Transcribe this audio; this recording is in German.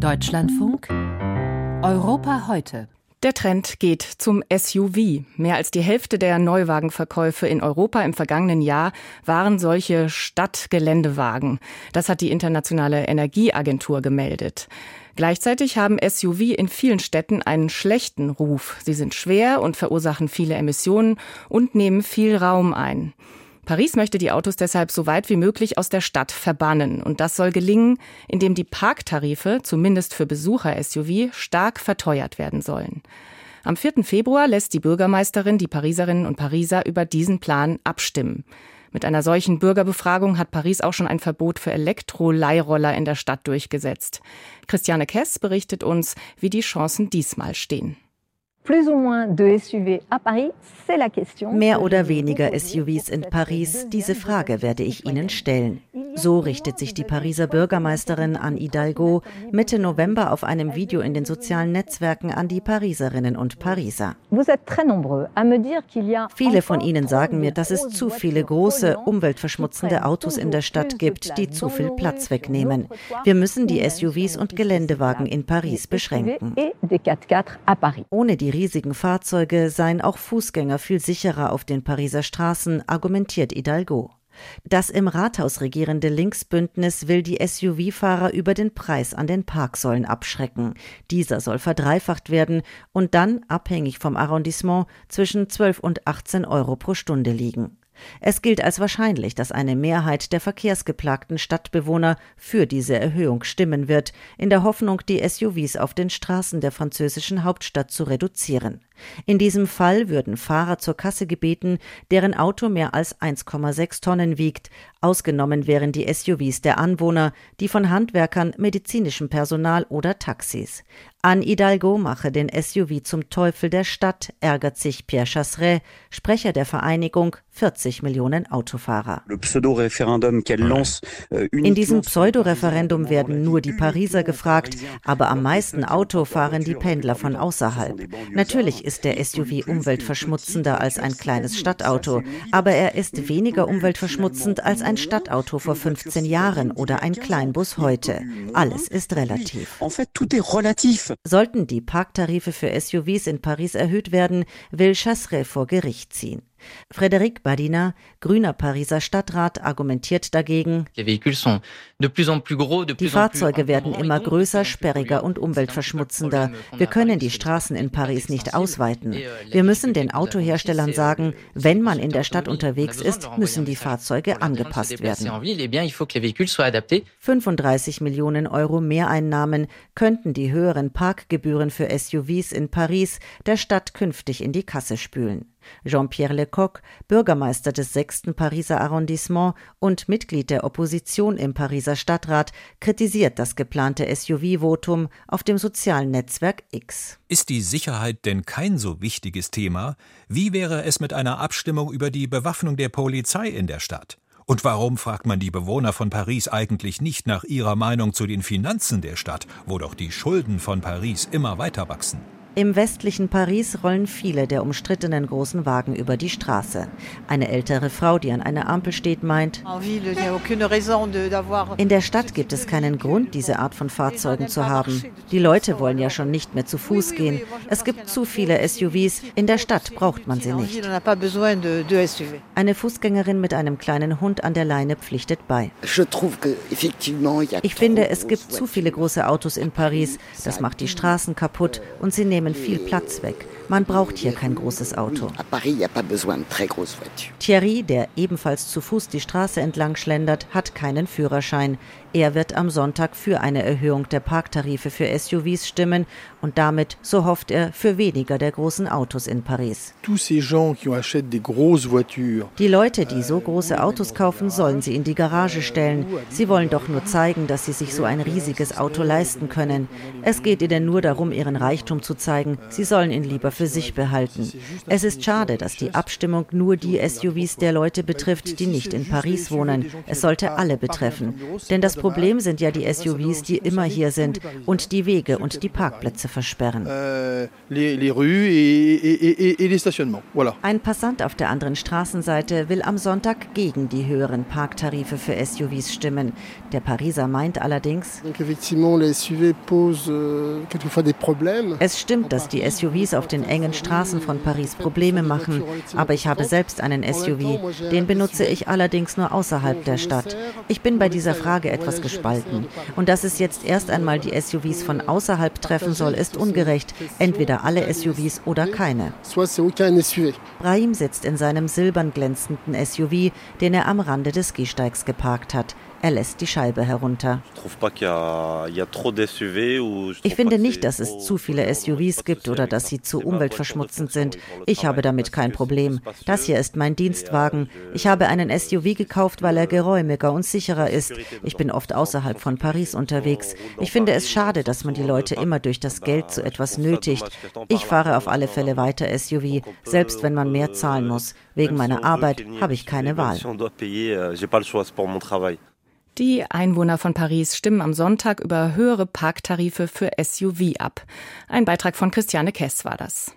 Deutschlandfunk Europa heute. Der Trend geht zum SUV. Mehr als die Hälfte der Neuwagenverkäufe in Europa im vergangenen Jahr waren solche Stadtgeländewagen. Das hat die Internationale Energieagentur gemeldet. Gleichzeitig haben SUV in vielen Städten einen schlechten Ruf. Sie sind schwer und verursachen viele Emissionen und nehmen viel Raum ein. Paris möchte die Autos deshalb so weit wie möglich aus der Stadt verbannen. Und das soll gelingen, indem die Parktarife, zumindest für Besucher-SUV, stark verteuert werden sollen. Am 4. Februar lässt die Bürgermeisterin die Pariserinnen und Pariser über diesen Plan abstimmen. Mit einer solchen Bürgerbefragung hat Paris auch schon ein Verbot für Elektro-Leihroller in der Stadt durchgesetzt. Christiane Kess berichtet uns, wie die Chancen diesmal stehen. Mehr oder weniger SUVs in Paris, diese Frage werde ich Ihnen stellen. So richtet sich die Pariser Bürgermeisterin Anne Hidalgo Mitte November auf einem Video in den sozialen Netzwerken an die Pariserinnen und Pariser. Viele von Ihnen sagen mir, dass es zu viele große, umweltverschmutzende Autos in der Stadt gibt, die zu viel Platz wegnehmen. Wir müssen die SUVs und Geländewagen in Paris beschränken. Ohne die riesigen Fahrzeuge seien auch Fußgänger viel sicherer auf den Pariser Straßen, argumentiert Hidalgo. Das im Rathaus regierende Linksbündnis will die SUV-Fahrer über den Preis an den Parksäulen abschrecken. Dieser soll verdreifacht werden und dann, abhängig vom Arrondissement, zwischen 12 und 18 Euro pro Stunde liegen. Es gilt als wahrscheinlich, dass eine Mehrheit der verkehrsgeplagten Stadtbewohner für diese Erhöhung stimmen wird, in der Hoffnung, die SUVs auf den Straßen der französischen Hauptstadt zu reduzieren. In diesem Fall würden Fahrer zur Kasse gebeten, deren Auto mehr als 1,6 Tonnen wiegt. Ausgenommen wären die SUVs der Anwohner, die von Handwerkern, medizinischem Personal oder Taxis. An Hidalgo mache den SUV zum Teufel der Stadt, ärgert sich Pierre Chasseret, Sprecher der Vereinigung 40 Millionen Autofahrer. Euh, In diesem Pseudoreferendum werden nur die Pariser gefragt, aber am meisten Auto fahren die Pendler von außerhalb. Natürlich ist der SUV umweltverschmutzender als ein kleines Stadtauto, aber er ist weniger umweltverschmutzend als ein Stadtauto vor 15 Jahren oder ein Kleinbus heute. Alles ist relativ. Sollten die Parktarife für SUVs in Paris erhöht werden, will Chasseret vor Gericht ziehen. Frédéric Badina, grüner Pariser Stadtrat, argumentiert dagegen, die Fahrzeuge werden immer größer, sperriger und umweltverschmutzender. Wir können die Straßen in Paris nicht ausweiten. Euh, Wir müssen den Autoherstellern sagen, wenn man in der Stadt unterwegs ist, müssen die Fahrzeuge angepasst werden. 35 Millionen Euro Mehreinnahmen könnten die höheren Parkgebühren für SUVs in Paris der Stadt künftig in die Kasse spülen. Jean-Pierre Lecoq, Bürgermeister des sechsten Pariser Arrondissement und Mitglied der Opposition im Pariser Stadtrat, kritisiert das geplante SUV-Votum auf dem sozialen Netzwerk X. Ist die Sicherheit denn kein so wichtiges Thema? Wie wäre es mit einer Abstimmung über die Bewaffnung der Polizei in der Stadt? Und warum fragt man die Bewohner von Paris eigentlich nicht nach ihrer Meinung zu den Finanzen der Stadt, wo doch die Schulden von Paris immer weiter wachsen? Im westlichen Paris rollen viele der umstrittenen großen Wagen über die Straße. Eine ältere Frau, die an einer Ampel steht, meint, in der Stadt gibt es keinen Grund, diese Art von Fahrzeugen zu haben. Die Leute wollen ja schon nicht mehr zu Fuß gehen. Es gibt zu viele SUVs. In der Stadt braucht man sie nicht. Eine Fußgängerin mit einem kleinen Hund an der Leine pflichtet bei. Ich finde, es gibt zu viele große Autos in Paris. Das macht die Straßen kaputt und sie nehmen nehmen viel Platz weg. Man braucht hier kein großes Auto. Thierry, der ebenfalls zu Fuß die Straße entlang schlendert, hat keinen Führerschein. Er wird am Sonntag für eine Erhöhung der Parktarife für SUVs stimmen und damit, so hofft er, für weniger der großen Autos in Paris. Die Leute, die so große Autos kaufen, sollen sie in die Garage stellen. Sie wollen doch nur zeigen, dass sie sich so ein riesiges Auto leisten können. Es geht ihnen nur darum, ihren Reichtum zu zeigen zeigen, sie sollen ihn lieber für sich behalten. Es ist schade, dass die Abstimmung nur die SUVs der Leute betrifft, die nicht in Paris wohnen. Es sollte alle betreffen. Denn das Problem sind ja die SUVs, die immer hier sind und die Wege und die Parkplätze versperren. Ein Passant auf der anderen Straßenseite will am Sonntag gegen die höheren Parktarife für SUVs stimmen. Der Pariser meint allerdings, euh, es stimmt, dass die SUVs auf den engen Straßen von Paris Probleme machen, aber ich habe selbst einen SUV. Den benutze ich allerdings nur außerhalb der Stadt. Ich bin bei dieser Frage etwas gespalten. Und dass es jetzt erst einmal die SUVs von außerhalb treffen soll, ist ungerecht. Entweder alle SUVs oder keine. Brahim sitzt in seinem silbern glänzenden SUV, den er am Rande des Gehsteigs geparkt hat. Er lässt die Scheibe herunter. Ich finde nicht, dass es zu viele SUVs gibt oder dass sie zu umweltverschmutzend sind. Ich habe damit kein Problem. Das hier ist mein Dienstwagen. Ich habe einen SUV gekauft, weil er geräumiger und sicherer ist. Ich bin oft außerhalb von Paris unterwegs. Ich finde es schade, dass man die Leute immer durch das Geld zu etwas nötigt. Ich fahre auf alle Fälle weiter SUV, selbst wenn man mehr zahlen muss. Wegen meiner Arbeit habe ich keine Wahl. Die Einwohner von Paris stimmen am Sonntag über höhere Parktarife für SUV ab. Ein Beitrag von Christiane Kess war das.